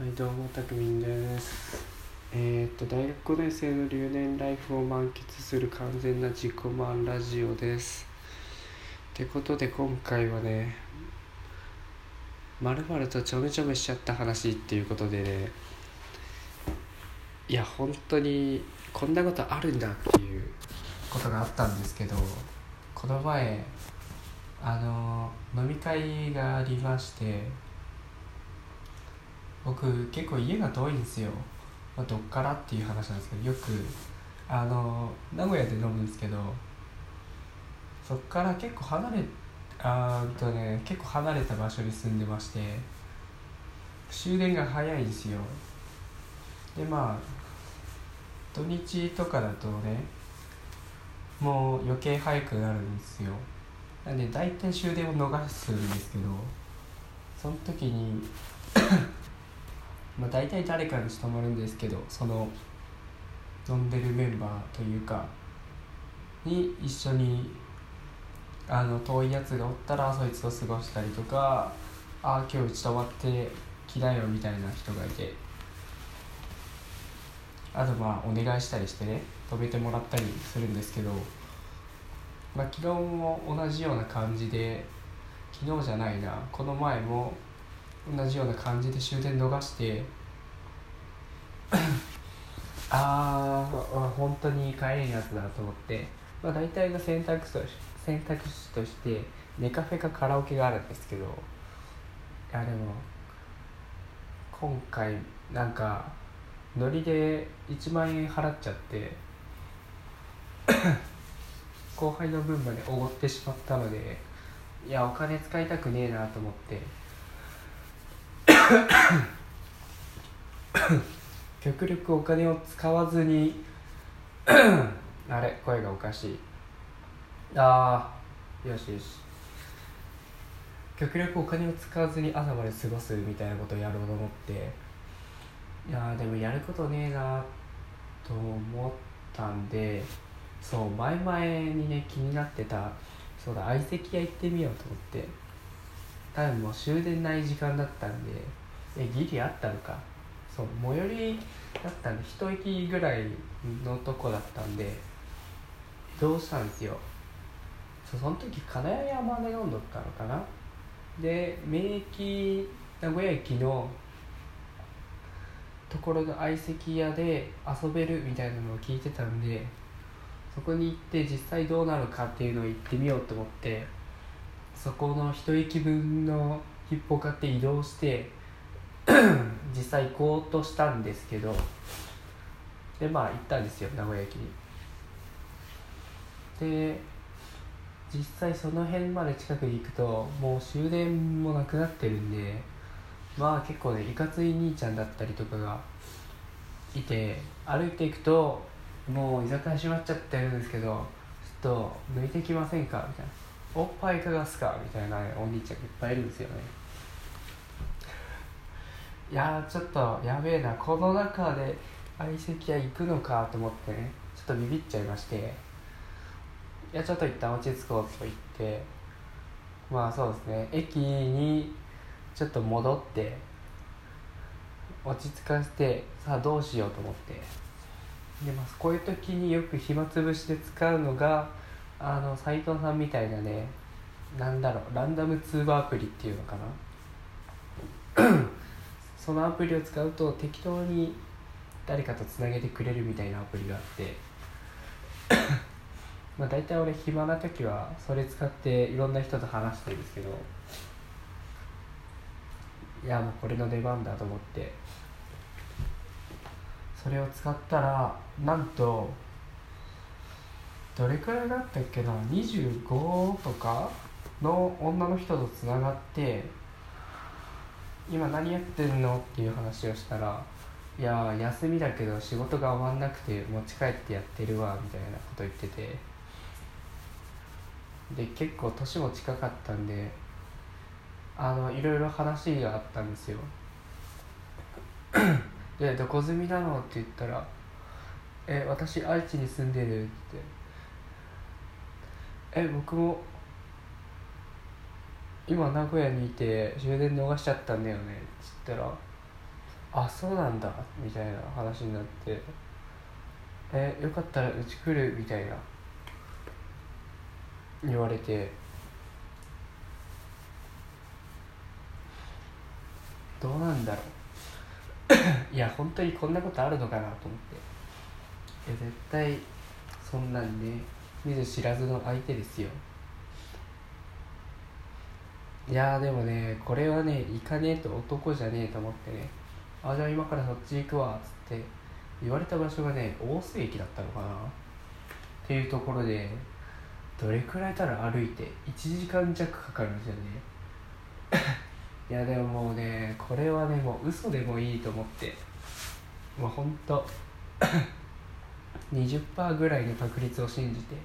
はいどうもたくみんです。えー、っと大学5年生の留年ライフを満喫する完全な自己満ラジオです。ってことで今回はねまるまるとちょめちょめしちゃった話っていうことでねいや本当にこんなことあるんだっていうことがあったんですけどこの前あの飲み会がありまして僕結構家が遠いんですよ、まあ、どっからっていう話なんですけどよくあの名古屋で飲むんですけどそっから結構離れあーとね結構離れた場所に住んでまして終電が早いんですよ。でまあ土日とかだとねもう余計早くなるんですよ。なんで大体終電を逃すんですけどその時にまあ大体誰かに泊まるんですけどその飲んでるメンバーというかに一緒にあの遠いやつがおったらそいつと過ごしたりとかああ今日うち泊まって来なよみたいな人がいてあとまあお願いしたりしてね止めてもらったりするんですけど、まあ、昨日も同じような感じで昨日じゃないなこの前も同じような感じで終電逃して。ああ本当に帰れんやつだと思って、まあ、大体の選択肢と選択肢としてネカフェかカラオケがあるんですけど。いやでも今回なんかノリで1万円払っちゃって 後輩の分までおごってしまったのでいやお金使いたくねえなと思って。極力お金を使わずにあれ声がおかしい。ああよしよし。極力お金を使わずに朝まで過ごすみたいなことをやろうと思って。いやでもやることねえなと思ったんでそう前々にね気になってたそうだ相席屋行ってみようと思って。多分もう終電ない時間だったんでえギリあったのか。そう最寄りだったんで一駅ぐらいのとこだったんで移動したんですよ。そその時金谷山で飲んどったのかな。で名駅名古屋駅のところの相席屋で遊べるみたいなのを聞いてたんでそこに行って実際どうなるかっていうのを行ってみようと思ってそこの一駅分の切符を買って移動して 実際行こうとしたんですけどでまあ行ったんですよ名古屋駅に。で実際その辺まで近くに行くともう終電もなくなってるんでまあ結構ねいかつい兄ちゃんだったりとかがいて歩いていくともう居酒屋閉まっちゃってるんですけどちょっと抜いてきませんか？みたいな。おっぱいいかがすか？みたいなお兄ちゃんがいっぱいいるんですよね。いやちょっとやべえなこの中で相席屋行くのかと思ってね。ちょっとビビっちゃいまして。いやちょっと一旦落ち着こうと言って。まあそうですね。駅にちょっと戻って落ち着かせてさあどうしようと思って。で、まあ、こういう時によく暇つぶしで使うのがあの斉藤さんみたいなねなんだろうランダム通話アプリっていうのかな。そのアプリを使うと適当に誰かとつなげてくれるみたいなアプリがあって まあ大体俺暇な時はそれ使っていろんな人と話してるんですけどいやもうこれの出番だと思ってそれを使ったらなんとどれくらいだったっけな25とかの女の人とつながって今何やってんの？っていう話をしたらいや休みだけど仕事が終わんなくて持ち帰ってやってるわみたいなこと言ってて。で結構年も近かったんであのいろいろ話があったんですよ。で「どこ住みなの?」って言ったら「え私愛知に住んでる」って「え僕も今名古屋にいて終電逃しちゃったんだよね」っつったらあそうなんだみたいな話になってえよかったらうち来るみたいな言われて。どうなんだろう。いや本当にこんなことあるのかなと思って。いや絶対そんなんね見ず知らずの相手ですよ。いやでもねこれはね行かねえと男じゃねえと思ってね。あじゃあ今からそっち行くわっつって言われた場所がね大須駅だったのかな。っていうところでどれくらいたら歩いて1時間弱かかるんですよね。いやでももうねこれはねもう嘘でもいいと思って。もうほんと20%ぐらいの確率を信じて。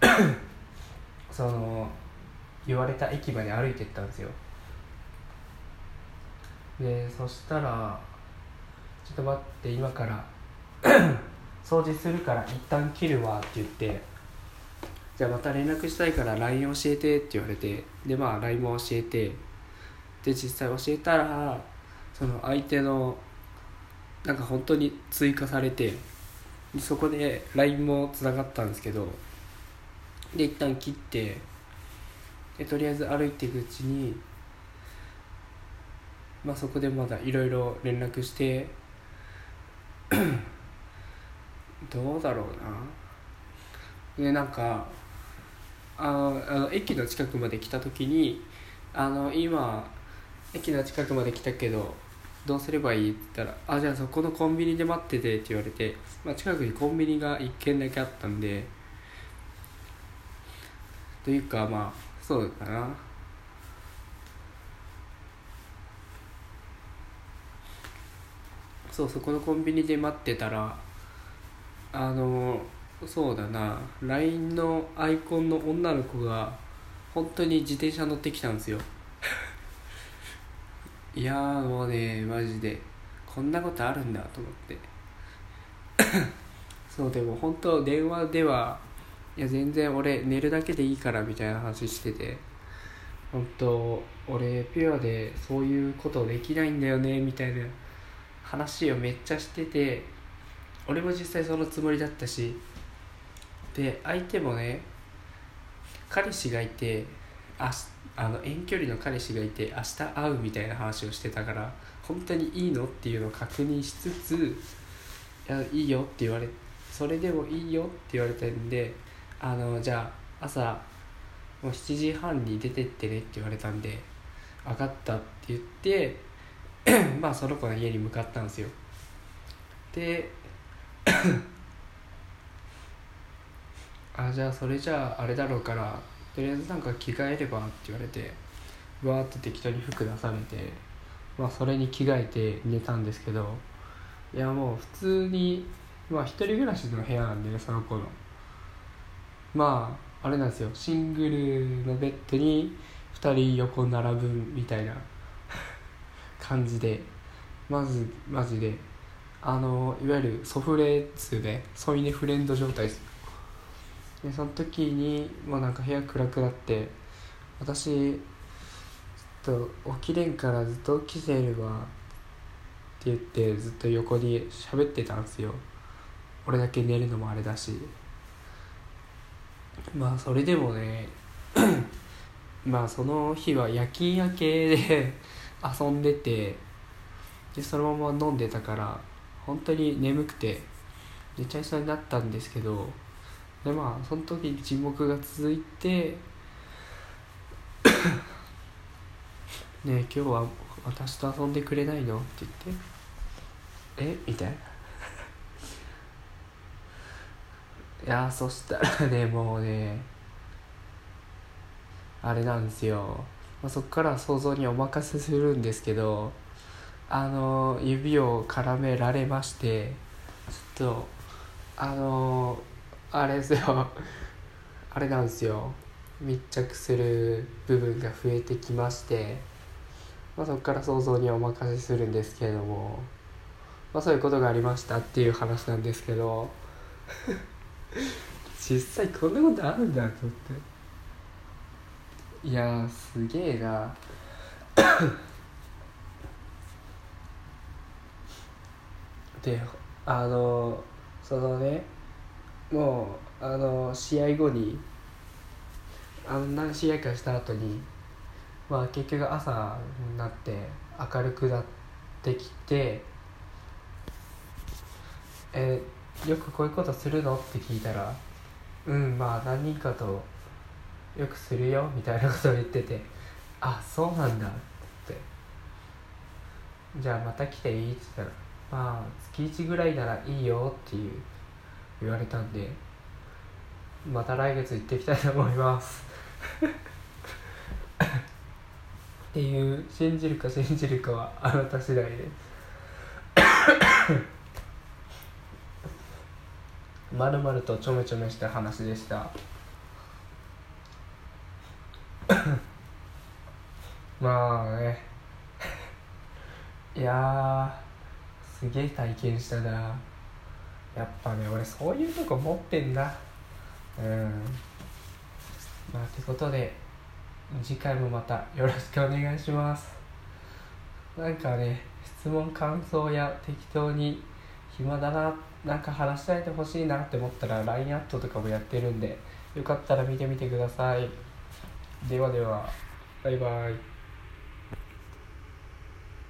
その言われた駅まで歩いてったんですよ。でそしたら「ちょっと待って今から 掃除するから一旦切るわ」って言って「じゃあまた連絡したいから LINE 教えて」って言われてでまあ LINE も教えてで実際教えたらその相手のなんか本当に追加されてそこで LINE もつながったんですけどで一旦切ってでとりあえず歩いていくうちにまあそこでまだいろいろ連絡して どうだろうな。でなんかああの駅の近くまで来た時にあの今駅の近くまで来たけどどうすればいいって言ったら「あじゃあそこのコンビニで待ってて」って言われて、まあ、近くにコンビニが1軒だけあったんでというかまあそうだな。そうそこのコンビニで待ってたらあのそうだな。LINE のアイコンの女の子が本当に自転車乗ってきたんですよ。いやもうねマジで。こんなことあるんだと思って。そうでも本当電話ではいや全然俺寝るだけでいいからみたいな話してて。本当俺ピュアでそういうことできないんだよねみたいな話をめっちゃしてて。俺も実際そのつもりだったし。で相手もね彼氏がいてああの遠距離の彼氏がいて明日会うみたいな話をしてたから本当にいいのっていうのを確認しつつ「いやいいよ」って言われそれでもいいよって言われたんであのじゃあ朝もう7時半に出てってねって言われたんで分かったって言って まあその子の家に向かったんですよ。で あじゃあそれじゃああれだろうからとりあえずなんか着替えればって言われてわーって適当に服出されてまあそれに着替えて寝たんですけどいやもう普通にまあ一人暮らしの部屋なんでねその子の。まああれなんですよ。シングルのベッドに2人横並ぶみたいな 感じで。まずマジで。あのいわゆるソフレ2で添い寝フレンド状態です。でその時にもうなんか部屋暗くなって私ちょっと起きれんからずっと起きてるわ。って言ってずっと横に喋ってたんですよ。俺だけ寝るのもあれだし。まあそれでもね まあその日は夜勤明けで遊んでてでそのまま飲んでたから本当に眠くて寝ちゃいそうになったんですけどでまあその時沈黙が続いて ねえ今日は私と遊んでくれないの?」って言って「え？みたいな。いやそしたらね もうねあれなんですよ、まあ、そっから想像にお任せするんですけどあの指を絡められましてちょっとあのあれですよ。あれなんですよ。密着する部分が増えてきまして、まあ、そこから想像にお任せするんですけれども、まあ、そういうことがありましたっていう話なんですけど。実際こんなことあるんだと思って。いやすげえな。であのそのねもうあの試合後にあの何試合かした後にまあ結局朝になって明るくなってきて「えよくこういうことするの?」って聞いたら「うんまあ何人かとよくするよ」みたいなことを言ってて「あそうなんだ」って「じゃあまた来ていい?」って言ったら「まあ月1ぐらいならいいよ」っていう言われたんでまた来月行ってきたいと思いますっていう信じるか信じるかはあなた次第ですまるまるとちょめちょめした話でした。まあね。いやすげえ体験したな。やっぱね俺そういうとこ持ってんだ。うん。まあてことで次回もまたよろしくお願いします。なんかね質問感想や適当に暇だななんか話し合えてほしいなって思ったら LINE アットとかもやってるんでよかったら見てみてください。ではではバイバイ。